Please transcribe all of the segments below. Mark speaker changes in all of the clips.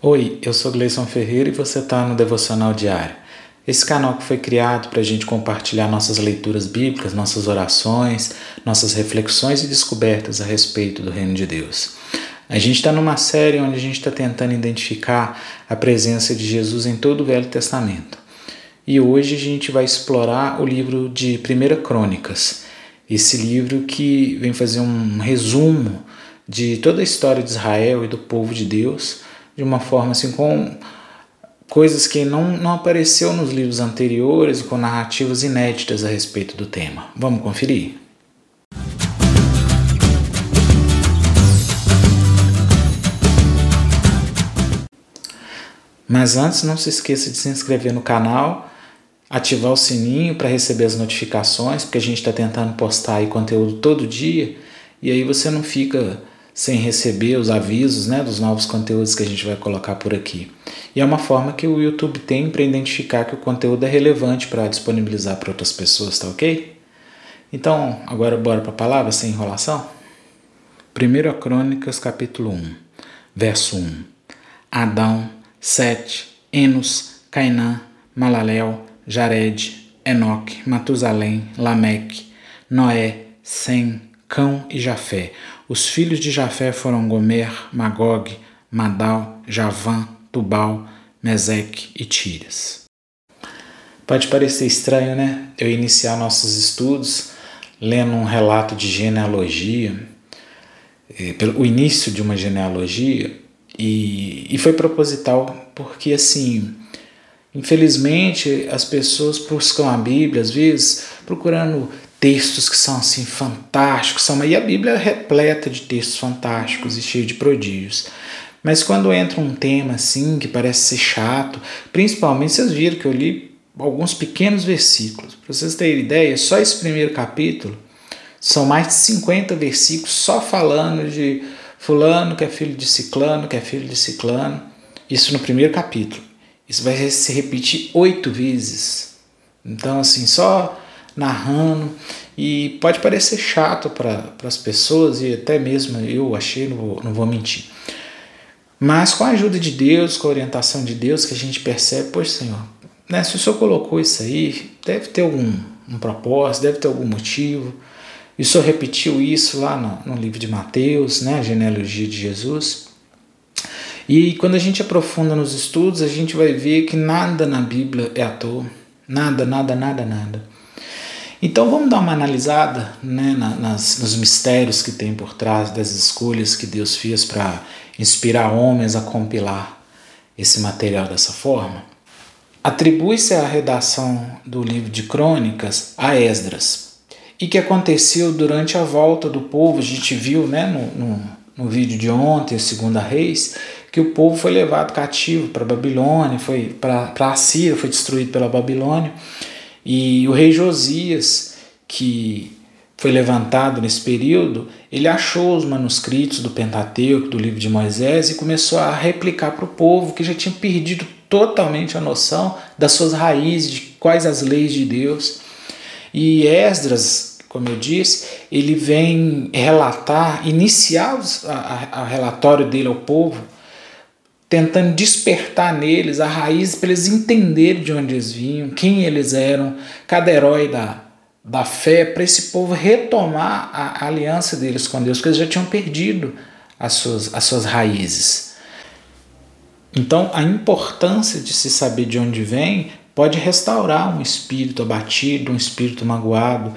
Speaker 1: Oi, eu sou Gleison Ferreira e você está no Devocional Diário. Esse canal que foi criado para a gente compartilhar nossas leituras bíblicas, nossas orações, nossas reflexões e descobertas a respeito do Reino de Deus. A gente está numa série onde a gente está tentando identificar a presença de Jesus em todo o Velho Testamento. E hoje a gente vai explorar o livro de 1 Crônicas, esse livro que vem fazer um resumo de toda a história de Israel e do povo de Deus de uma forma assim com coisas que não, não apareceu nos livros anteriores, com narrativas inéditas a respeito do tema. Vamos conferir? Mas antes, não se esqueça de se inscrever no canal, ativar o sininho para receber as notificações, porque a gente está tentando postar aí conteúdo todo dia e aí você não fica sem receber os avisos né, dos novos conteúdos que a gente vai colocar por aqui. E é uma forma que o YouTube tem para identificar que o conteúdo é relevante para disponibilizar para outras pessoas, tá ok? Então, agora bora para a palavra sem enrolação? 1 Crônicas, capítulo 1, verso 1. Adão, Sete, Enos, Cainã, Malalel, Jared, Enoque, Matusalém, Lameque, Noé, Sem, Cão e Jafé. Os filhos de Jafé foram Gomer, Magog, Madal, Javã, Tubal, Meseque e Tiras. Pode parecer estranho, né? Eu iniciar nossos estudos lendo um relato de genealogia, eh, o início de uma genealogia, e, e foi proposital porque, assim, infelizmente, as pessoas buscam a Bíblia, às vezes, procurando textos que são assim fantásticos, são, e a Bíblia é repleta de textos fantásticos e cheio de prodígios. Mas quando entra um tema assim que parece ser chato, principalmente vocês viram que eu li alguns pequenos versículos. Para vocês terem ideia, só esse primeiro capítulo são mais de 50 versículos só falando de fulano que é filho de ciclano, que é filho de ciclano. Isso no primeiro capítulo. Isso vai se repetir oito vezes. Então, assim, só narrando e pode parecer chato para as pessoas e até mesmo eu achei, não vou, não vou mentir. Mas com a ajuda de Deus, com a orientação de Deus, que a gente percebe, pois Senhor, né, se o Senhor colocou isso aí, deve ter algum um propósito, deve ter algum motivo. E o Senhor repetiu isso lá no, no livro de Mateus, né, a genealogia de Jesus. E quando a gente aprofunda nos estudos, a gente vai ver que nada na Bíblia é à toa. Nada, nada, nada, nada. Então vamos dar uma analisada né, nas, nos mistérios que tem por trás das escolhas que Deus fez para inspirar homens a compilar esse material dessa forma. Atribui-se a redação do livro de Crônicas a Esdras e que aconteceu durante a volta do povo. A gente viu né, no, no, no vídeo de ontem, Segunda Reis, que o povo foi levado cativo para Babilônia, foi para a Síria, foi destruído pela Babilônia. E o rei Josias, que foi levantado nesse período, ele achou os manuscritos do Pentateuco, do livro de Moisés, e começou a replicar para o povo que já tinha perdido totalmente a noção das suas raízes, de quais as leis de Deus. E Esdras, como eu disse, ele vem relatar, iniciar o relatório dele ao povo, tentando despertar neles a raiz para eles entenderem de onde eles vinham, quem eles eram, cada herói da, da fé, para esse povo retomar a, aliança deles com Deus, porque eles já tinham perdido as suas, as suas raízes. Então, a importância de se saber de onde vem pode restaurar um espírito abatido, um espírito magoado.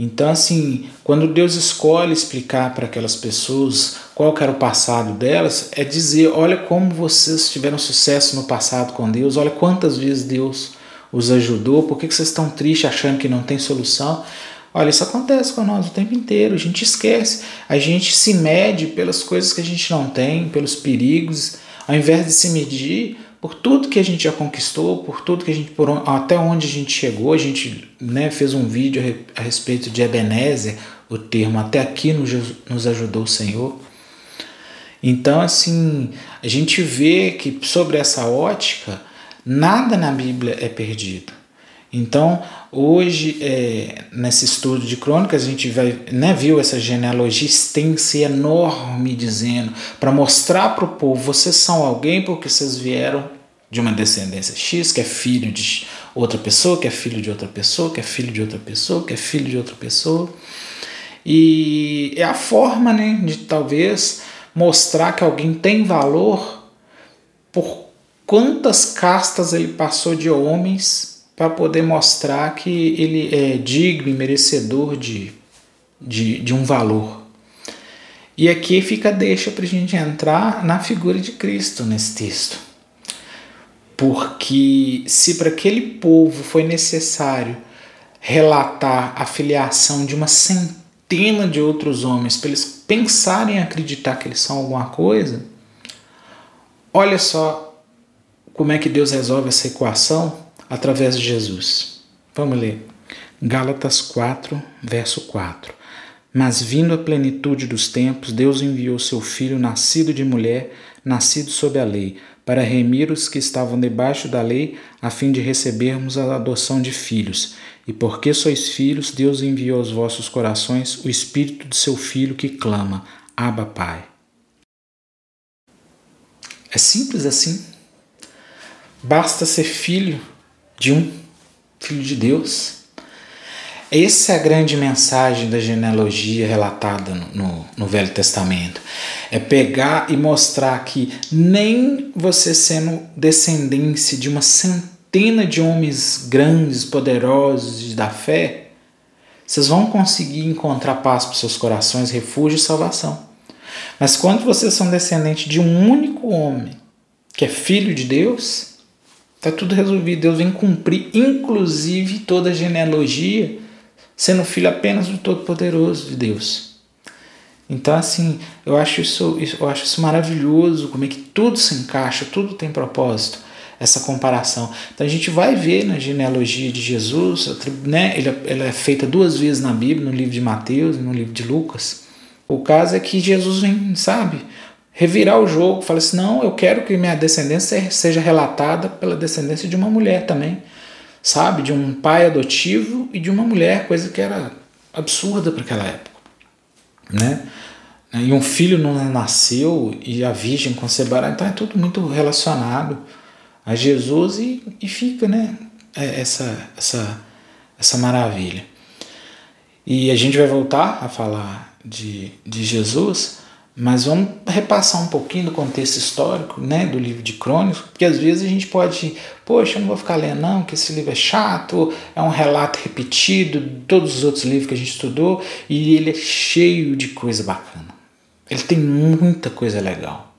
Speaker 1: Então, assim, quando Deus escolhe explicar para aquelas pessoas qual era o passado delas, é dizer: olha como vocês tiveram sucesso no passado com Deus, olha quantas vezes Deus os ajudou, por que vocês estão tristes achando que não tem solução? Olha, isso acontece com nós o tempo inteiro, a gente esquece, a gente se mede pelas coisas que a gente não tem, pelos perigos, ao invés de se medir por tudo que a gente já conquistou, por tudo que a gente, por até onde a gente chegou, a gente né, fez um vídeo a respeito de Ebenezer, o termo até aqui nos, nos ajudou o Senhor. Então, assim, a gente vê que sobre essa ótica, nada na Bíblia é perdido. Então, hoje, é, nesse estudo de crônicas, a gente vai, né, viu essa genealogia extensa e enorme, dizendo, para mostrar para o povo: vocês são alguém porque vocês vieram de uma descendência X, que é filho de outra pessoa, que é filho de outra pessoa, que é filho de outra pessoa, que é filho de outra pessoa. E é a forma né, de talvez mostrar que alguém tem valor por quantas castas ele passou de homens para poder mostrar que ele é digno e merecedor de, de, de um valor. E aqui fica deixa para a gente entrar na figura de Cristo nesse texto. Porque se para aquele povo foi necessário relatar a filiação de uma centena de outros homens para eles pensarem e acreditar que eles são alguma coisa, olha só como é que Deus resolve essa equação através de Jesus. Vamos ler. Gálatas 4, verso 4. Mas vindo a plenitude dos tempos, Deus enviou seu filho, nascido de mulher, nascido sob a lei, para remir os que estavam debaixo da lei, a fim de recebermos a adoção de filhos. E porque sois filhos, Deus enviou aos vossos corações o espírito de seu filho que clama: Abba, Pai. É simples assim. Basta ser filho de um, filho de Deus. Essa é a grande mensagem da genealogia relatada no, no, Velho Testamento. É pegar e mostrar que nem você sendo descendência de uma centena de homens grandes, poderosos da fé, vocês vão conseguir encontrar paz para seus corações, refúgio e salvação. Mas quando vocês são descendentes de um único homem, que é filho de Deus, Está tudo resolvido. Deus vem cumprir, inclusive, toda a genealogia, sendo filho apenas do Todo-Poderoso de Deus. Então, assim, eu acho, isso, eu acho isso maravilhoso, como é que tudo se encaixa, tudo tem propósito, essa comparação. Então, a gente vai ver na genealogia de Jesus, né, ela é feita duas vezes na Bíblia, no livro de Mateus e no livro de Lucas. O caso é que Jesus vem, sabe, revirar o jogo, falar assim: não, eu quero que minha descendência seja relatada pela descendência de uma mulher também, sabe? De um pai adotivo e de uma mulher, coisa que era absurda para aquela época, né? E um filho não nasceu e a virgem conceberá, então é tudo muito relacionado a Jesus e, e fica, né? É, essa, essa, essa maravilha. E a gente vai voltar a falar de, de Jesus mas vamos repassar um pouquinho do contexto histórico né, do livro de Crônicas, porque às vezes a gente pode, poxa, eu não vou ficar lendo não, que esse livro é chato, é um relato repetido de todos os outros livros que a gente estudou, e ele é cheio de coisa bacana. Ele tem muita coisa legal.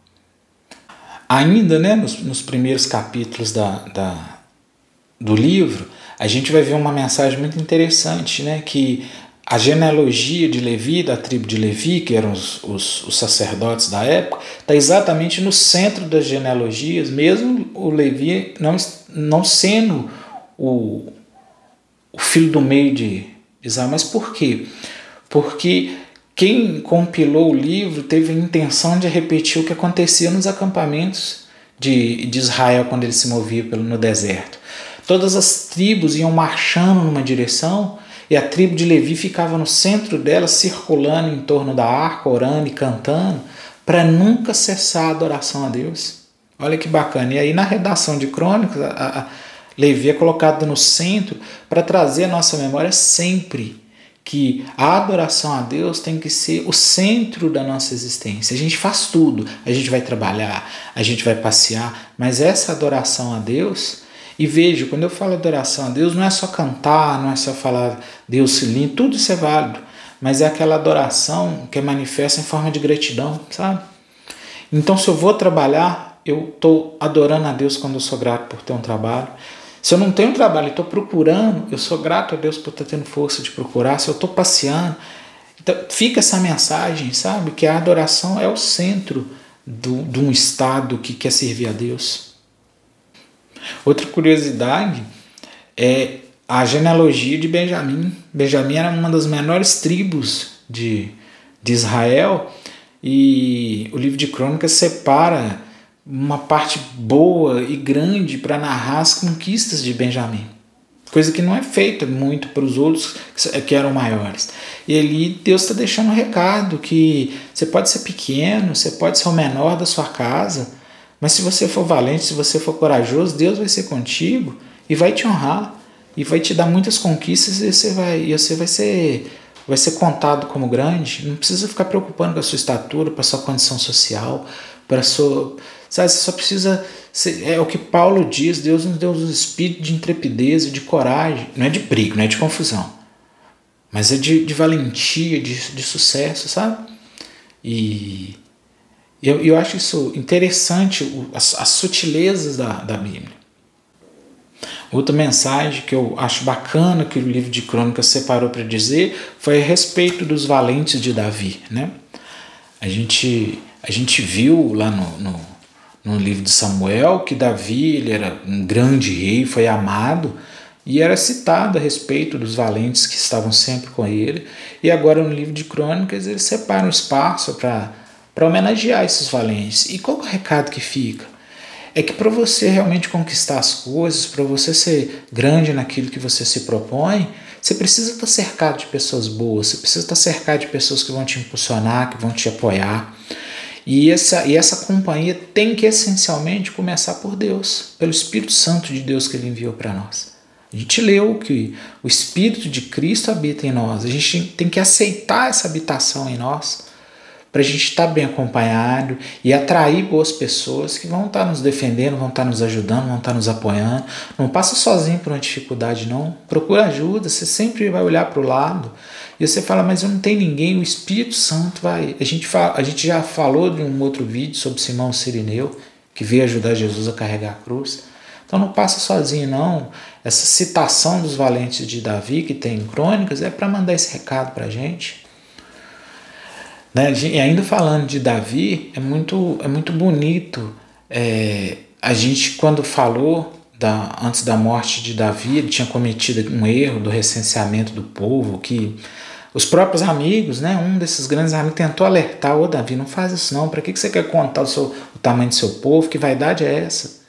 Speaker 1: Ainda né, nos, nos primeiros capítulos da, da, do livro, a gente vai ver uma mensagem muito interessante, né, que a genealogia de Levi, da tribo de Levi, que eram os, os, os sacerdotes da época, está exatamente no centro das genealogias, mesmo o Levi não, não sendo o, o filho do meio de Israel. Mas por quê? Porque quem compilou o livro teve a intenção de repetir o que acontecia nos acampamentos de, de Israel quando ele se movia pelo, no deserto. Todas as tribos iam marchando numa direção e a tribo de Levi ficava no centro dela, circulando em torno da arca, orando e cantando, para nunca cessar a adoração a Deus. Olha que bacana. E aí, na redação de Crônicas, a, a Levi é colocado no centro para trazer a nossa memória sempre que a adoração a Deus tem que ser o centro da nossa existência. A gente faz tudo, a gente vai trabalhar, a gente vai passear, mas essa adoração a Deus e veja, quando eu falo adoração a Deus, não é só cantar, não é só falar Deus lindo, tudo isso é válido, mas é aquela adoração que é manifesta em forma de gratidão, sabe? Então, se eu vou trabalhar, eu estou adorando a Deus quando eu sou grato por ter um trabalho. Se eu não tenho trabalho e estou procurando, eu sou grato a Deus por estar tendo força de procurar. Se eu estou passeando, então fica essa mensagem, sabe? Que a adoração é o centro do, de um estado que quer servir a Deus. Outra curiosidade é a genealogia de Benjamim. Benjamim era uma das menores tribos de, de Israel e o livro de Crônicas separa uma parte boa e grande para narrar as conquistas de Benjamim. coisa que não é feita muito para os outros que eram maiores. E ali Deus está deixando um recado que você pode ser pequeno, você pode ser o menor da sua casa, mas se você for valente, se você for corajoso, Deus vai ser contigo e vai te honrar e vai te dar muitas conquistas e você vai, e você vai ser vai ser contado como grande. Não precisa ficar preocupando com a sua estatura, para a sua condição social, para sua Sabe, você só precisa. É o que Paulo diz: Deus nos deu um espírito de intrepidez e de coragem. Não é de briga, não é de confusão. Mas é de, de valentia, de, de sucesso, sabe? E eu, eu acho isso interessante, as, as sutilezas da, da Bíblia. Outra mensagem que eu acho bacana que o livro de Crônicas separou para dizer foi a respeito dos valentes de Davi. Né? A, gente, a gente viu lá no, no no livro de Samuel que Davi ele era um grande rei, foi amado e era citado a respeito dos valentes que estavam sempre com ele. E agora no livro de Crônicas ele separa um espaço para homenagear esses valentes. E qual é o recado que fica? É que para você realmente conquistar as coisas, para você ser grande naquilo que você se propõe, você precisa estar cercado de pessoas boas, você precisa estar cercado de pessoas que vão te impulsionar, que vão te apoiar. E essa, e essa companhia tem que essencialmente começar por Deus, pelo Espírito Santo de Deus que Ele enviou para nós. A gente leu que o Espírito de Cristo habita em nós, a gente tem que aceitar essa habitação em nós para a gente estar bem acompanhado e atrair boas pessoas que vão estar nos defendendo, vão estar nos ajudando, vão estar nos apoiando. Não passa sozinho por uma dificuldade, não. Procura ajuda, você sempre vai olhar para o lado. E você fala, mas eu não tenho ninguém, o Espírito Santo vai. A gente, fala, a gente já falou de um outro vídeo sobre Simão Sirineu, que veio ajudar Jesus a carregar a cruz. Então não passa sozinho, não. Essa citação dos valentes de Davi, que tem em crônicas, é para mandar esse recado para a gente. Né? E ainda falando de Davi, é muito, é muito bonito. É, a gente, quando falou da, antes da morte de Davi, ele tinha cometido um erro do recenseamento do povo, que os próprios amigos, né, um desses grandes amigos tentou alertar, ô Davi, não faz isso não, para que, que você quer contar o, seu, o tamanho do seu povo, que vaidade é essa?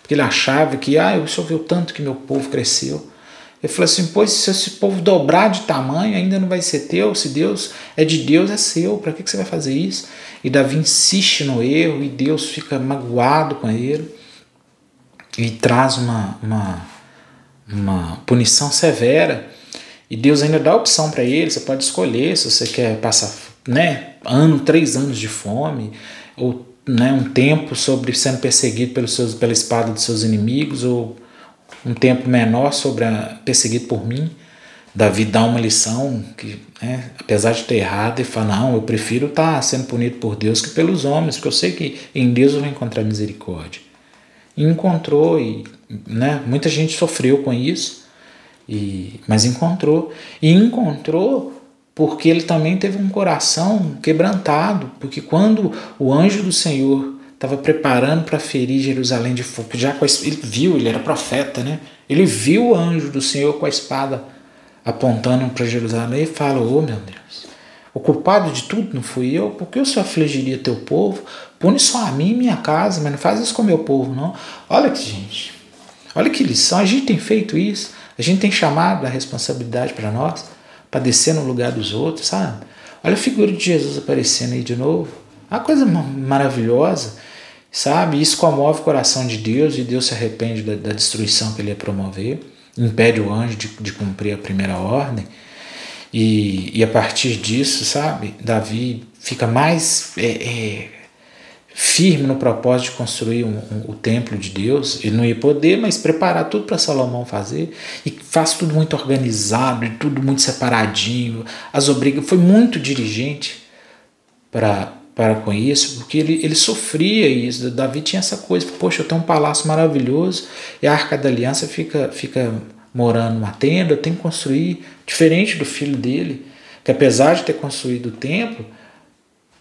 Speaker 1: Porque ele achava que, ah, o senhor viu tanto que meu povo cresceu. Ele falou assim, pois se esse povo dobrar de tamanho, ainda não vai ser teu, se Deus é de Deus, é seu, para que, você vai fazer isso? E Davi insiste no erro e Deus fica magoado com ele e traz uma, uma, uma punição severa. E Deus ainda dá opção para ele, você pode escolher se você quer passar né, ano, três anos de fome, ou né, um tempo sobre sendo perseguido pelos seus, pela espada dos seus inimigos, ou um tempo menor sobre a, perseguido por mim. Davi dá uma lição que, né, apesar de ter errado, ele fala: Não, eu prefiro estar tá sendo punido por Deus que pelos homens, porque eu sei que em Deus eu vou encontrar misericórdia. E encontrou, e né, muita gente sofreu com isso, e, mas encontrou. E encontrou porque ele também teve um coração quebrantado, porque quando o anjo do Senhor estava preparando para ferir Jerusalém de fogo, já com a, ele viu, ele era profeta, né? Ele viu o anjo do Senhor com a espada apontando para Jerusalém e fala: "Oh, meu Deus, o culpado de tudo não fui eu, por que o Senhor afligiria teu povo? Pune só a mim e minha casa, mas não faz isso com meu povo, não. Olha que gente, olha que lição, a gente tem feito isso. A gente tem chamado a responsabilidade para nós, para descer no lugar dos outros, sabe? Olha a figura de Jesus aparecendo aí de novo. Uma coisa maravilhosa, sabe? Isso comove o coração de Deus e Deus se arrepende da, da destruição que ele ia promover, impede o anjo de, de cumprir a primeira ordem. E, e a partir disso, sabe, Davi fica mais é, é, firme no propósito de construir um, um, o templo de Deus. Ele não ia poder, mas preparar tudo para Salomão fazer. E faz tudo muito organizado, e tudo muito separadinho. As obrigas foi muito dirigente para para com isso, porque ele, ele sofria isso. Davi tinha essa coisa, poxa, eu tenho um palácio maravilhoso e a Arca da Aliança fica, fica morando numa tenda, tenho que construir, diferente do filho dele, que apesar de ter construído o templo,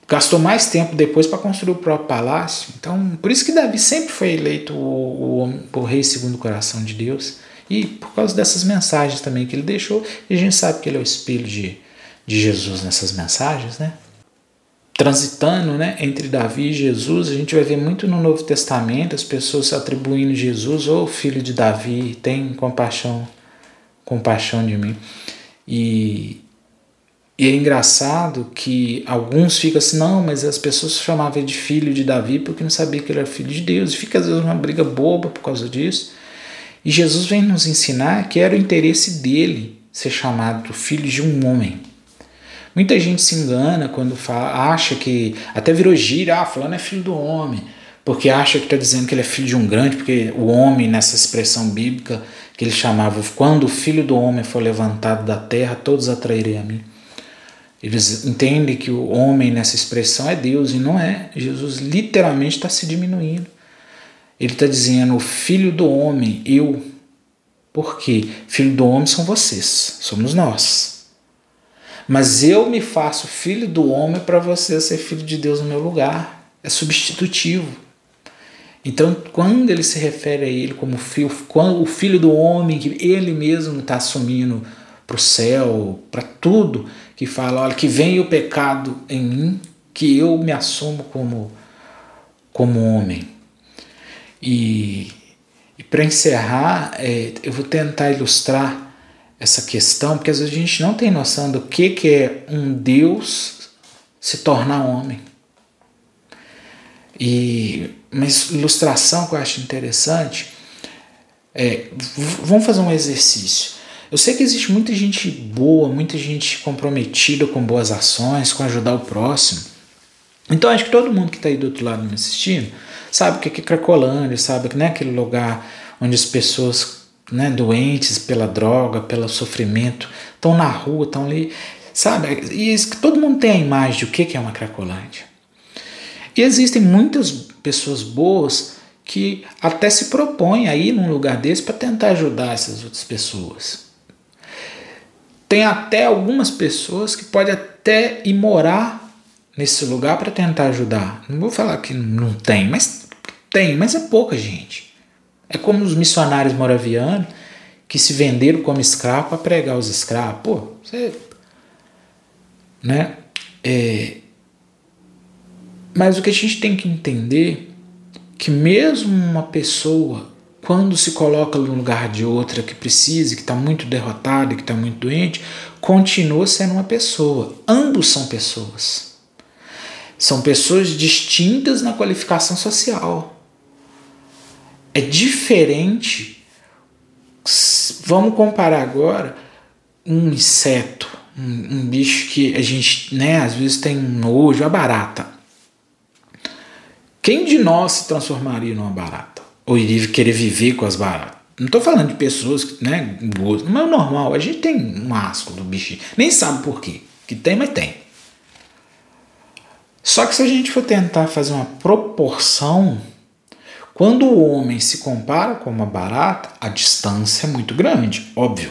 Speaker 1: gastou mais tempo depois para construir o próprio palácio. Então, por isso que Davi sempre foi eleito o, o, o, rei segundo o coração de Deus. E por causa dessas mensagens também que ele deixou, e a gente sabe que ele é o espelho de, de Jesus nessas mensagens, né? Transitando né, entre Davi e Jesus, a gente vai ver muito no Novo Testamento as pessoas atribuindo Jesus ou oh, filho de Davi, tem compaixão compaixão de mim. E, e é engraçado que alguns ficam assim, não, mas as pessoas chamavam de filho de Davi porque não sabia que ele era filho de Deus. E fica às vezes uma briga boba por causa disso. E Jesus vem nos ensinar que era o interesse dele ser chamado filho de um homem. Muita gente se engana quando fala, acha que. Até virou gíria, ah, fulano é filho do homem. Porque acha que está dizendo que ele é filho de um grande, porque o homem, nessa expressão bíblica que ele chamava, quando o filho do homem for levantado da terra, todos atrairei a mim. Eles entendem que o homem nessa expressão é Deus e não é. Jesus literalmente está se diminuindo. Ele está dizendo: o filho do homem, eu. Por quê? Filho do homem são vocês, somos nós. Mas eu me faço filho do homem para você ser filho de Deus no meu lugar. É substitutivo. Então, quando ele se refere a ele como filho, quando o filho do homem, que ele mesmo está assumindo para o céu, para tudo, que fala, olha, que vem o pecado em mim, que eu me assumo como, como homem. E, e para encerrar, é, eu vou tentar ilustrar essa questão, porque às vezes a gente não tem noção do que, que é um Deus se tornar homem. E uma ilustração que eu acho interessante é, vamos fazer um exercício. Eu sei que existe muita gente boa, muita gente comprometida com boas ações, com ajudar o próximo. Então acho que todo mundo que está aí do outro lado me assistindo sabe que é Cracolândia, sabe que não é aquele lugar onde as pessoas né, doentes pela droga, pelo sofrimento, estão na rua, estão ali, sabe? E isso que todo mundo tem a imagem de o que é uma Cracolândia. E existem muitas pessoas boas que até se propõem a ir num lugar desse para tentar ajudar essas outras pessoas. Tem até algumas pessoas que podem até ir morar nesse lugar para tentar ajudar. Não vou falar que não tem, mas tem, mas é pouca gente. É como os missionários moravianos que se venderam como escravo para pregar os escravos. Pô, você. Né? É, mas o que a gente tem que entender que mesmo uma pessoa quando se coloca no lugar de outra que precisa, que está muito derrotada, que está muito doente, continua sendo uma pessoa. Ambos são pessoas. São pessoas distintas na qualificação social. É diferente. Vamos comparar agora um inseto, um, um bicho que a gente, né, às vezes tem nojo, a barata. Quem de nós se transformaria numa barata? ou iria querer viver com as baratas. Não estou falando de pessoas, né, boas, mas é normal, a gente tem um asco do bichinho, nem sabe por quê, que tem, mas tem. Só que se a gente for tentar fazer uma proporção, quando o homem se compara com uma barata, a distância é muito grande, óbvio.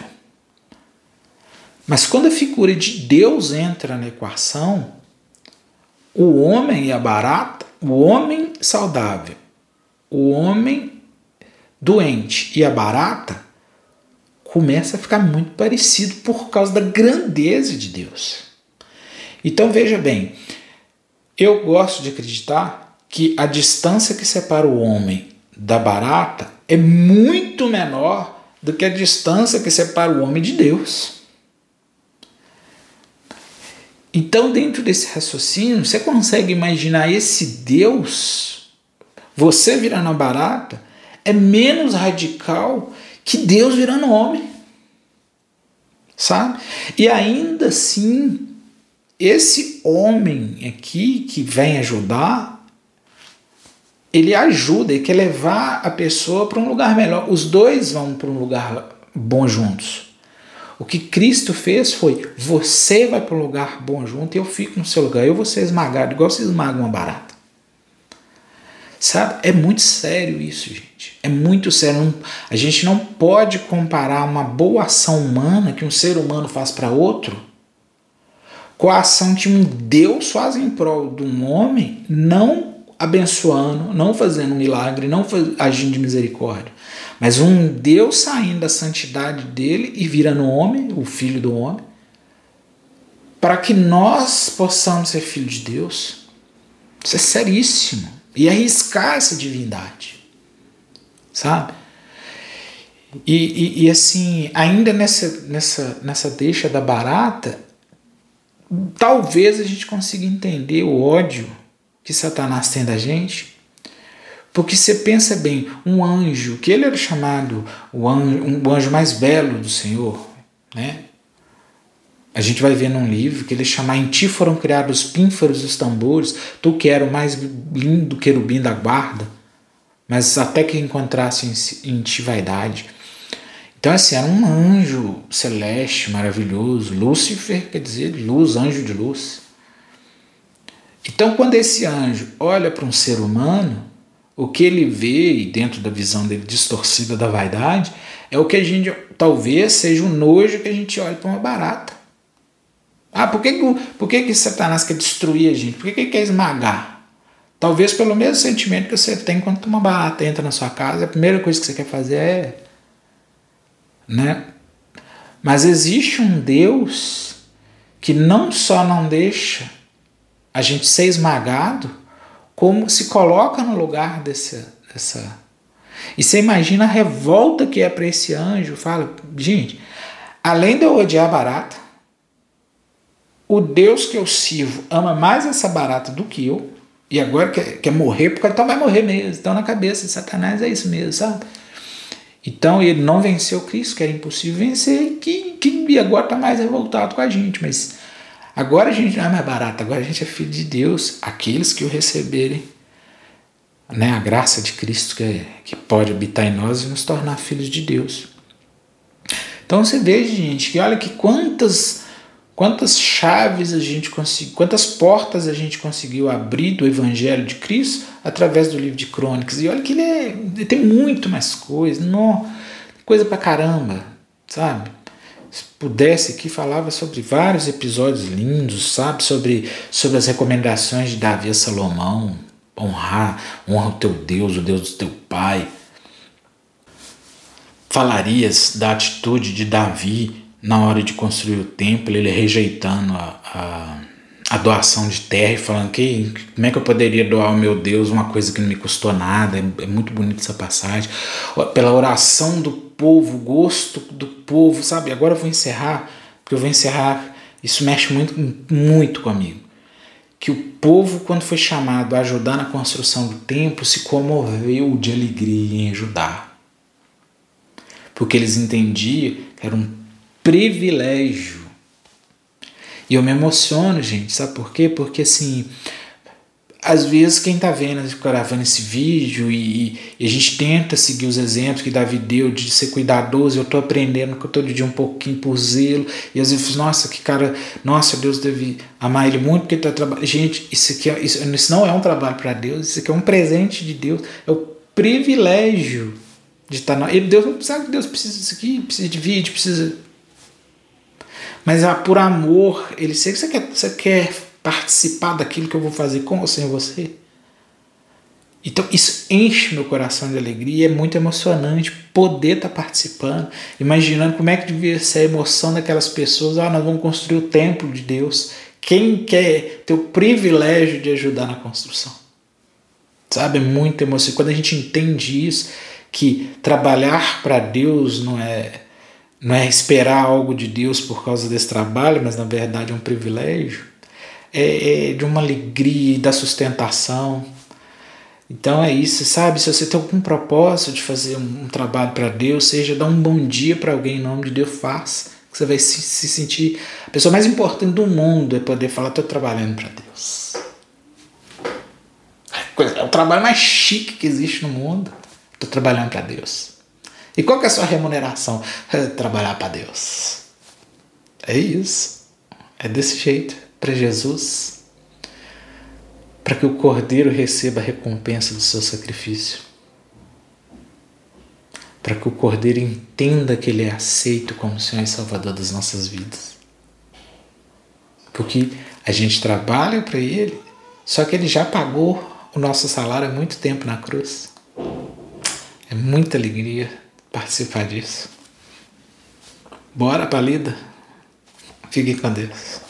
Speaker 1: Mas quando a figura de Deus entra na equação, o homem e a barata, o homem saudável o homem doente e a barata começa a ficar muito parecido por causa da grandeza de Deus. Então veja bem, eu gosto de acreditar que a distância que separa o homem da barata é muito menor do que a distância que separa o homem de Deus. Então, dentro desse raciocínio, você consegue imaginar esse Deus você virando a barata é menos radical que Deus virando homem. Sabe? E ainda assim, esse homem aqui que vem ajudar, ele ajuda, ele quer levar a pessoa para um lugar melhor. Os dois vão para um lugar bom juntos. O que Cristo fez foi: você vai para um lugar bom junto e eu fico no seu lugar. Eu vou ser esmagado, igual você esmaga uma barata. Sabe? É muito sério isso, gente. É muito sério. a gente não pode comparar uma boa ação humana que um ser humano faz para outro com a ação que um Deus faz em prol de um homem, não abençoando, não fazendo milagre, não agindo de misericórdia. Mas um Deus saindo da santidade dele e virando homem, o filho do homem, para que nós possamos ser filhos de Deus. Isso é seríssimo e arriscar essa divindade, sabe? E, e, e, assim, ainda nessa, nessa, nessa deixa da barata, talvez a gente consiga entender o ódio que Satanás tem da gente. Porque você pensa bem, um anjo, que ele era chamado o anjo, um, anjo mais belo do Senhor, né? A gente vai ver num livro que ele chama Em ti foram criados os pínfaros e os tambores, tu que era o mais lindo querubim da guarda, mas até que encontrasse em ti vaidade. Então, assim, era um anjo celeste maravilhoso. Lúcifer quer dizer luz, anjo de luz. Então, quando esse anjo olha para um ser humano, o que ele vê, e dentro da visão dele distorcida da vaidade, é o que a gente talvez seja o nojo que a gente olha para uma barata. Ah, por que, que, por que, que Satanás quer destruir a gente? Por que, que ele quer esmagar? Talvez pelo mesmo sentimento que você tem quando uma barata entra na sua casa, a primeira coisa que você quer fazer é né? Mas existe um Deus que não só não deixa a gente ser esmagado, como se coloca no lugar dessa. dessa... E você imagina a revolta que é para esse anjo. Fala, gente, além de eu odiar barata, o Deus que eu sirvo ama mais essa barata do que eu, e agora quer, quer morrer, porque então vai morrer mesmo. Então na cabeça de Satanás é isso mesmo, sabe? Então ele não venceu Cristo, que era impossível vencer, que, que agora está mais revoltado com a gente. Mas agora a gente não é mais barato, agora a gente é filho de Deus. Aqueles que o receberem, né, a graça de Cristo que, é, que pode habitar em nós e nos tornar filhos de Deus. Então você vê, gente, que olha que quantas Quantas chaves a gente conseguiu, quantas portas a gente conseguiu abrir do Evangelho de Cristo através do livro de Crônicas. E olha que ele, é, ele tem muito mais coisa, não, coisa pra caramba, sabe? Se pudesse aqui, falava sobre vários episódios lindos, sabe? Sobre, sobre as recomendações de Davi a Salomão, honrar, honra o teu Deus, o Deus do teu pai. Falarias da atitude de Davi na hora de construir o templo, ele rejeitando a, a, a, doação de terra e falando que como é que eu poderia doar ao meu Deus uma coisa que não me custou nada. É, é muito bonita essa passagem. Pela oração do povo, gosto do povo, sabe? Agora eu vou encerrar, porque eu vou encerrar. Isso mexe muito, muito comigo. Que o povo, quando foi chamado a ajudar na construção do templo, se comoveu de alegria em ajudar. Porque eles entendiam que era um privilégio. E eu me emociono, gente, sabe por quê? Porque assim, às vezes quem tá vendo, gravando esse vídeo e, e, a gente tenta seguir os exemplos que Davi deu de ser cuidadoso, eu tô aprendendo todo dia um pouquinho por zelo, e às vezes, nossa, que cara, nossa, Deus deve amar ele muito porque tá trabalhando. Gente, isso aqui é, isso, isso não é um trabalho para Deus, isso aqui é um presente de Deus, é o privilégio de estar na. Ele, Deus não precisa que Deus precisa disso aqui, precisa de vídeo, precisa mas ah, por amor, ele sei que você quer, você quer participar daquilo que eu vou fazer com ou sem você. Então isso enche meu coração de alegria, é muito emocionante poder estar tá participando, imaginando como é que devia ser a emoção daquelas pessoas. Ah, nós vamos construir o templo de Deus. Quem quer ter o privilégio de ajudar na construção? Sabe, é muito emocionante. Quando a gente entende isso, que trabalhar para Deus não é não é esperar algo de Deus por causa desse trabalho, mas na verdade é um privilégio, é, é de uma alegria e da sustentação. Então é isso, sabe? Se você tem algum propósito de fazer um, um trabalho para Deus, seja dar um bom dia para alguém em nome de Deus, faça. Você vai se, se sentir a pessoa mais importante do mundo é poder falar: estou trabalhando para Deus. É o trabalho mais chique que existe no mundo. Estou trabalhando para Deus. E qual que é a sua remuneração? É trabalhar para Deus. É isso. É desse jeito. Para Jesus. Para que o cordeiro receba a recompensa do seu sacrifício. Para que o cordeiro entenda que ele é aceito como Senhor e Salvador das nossas vidas. Porque a gente trabalha para ele, só que ele já pagou o nosso salário há muito tempo na cruz. É muita alegria participar disso. Bora, Palida? Fiquem com Deus.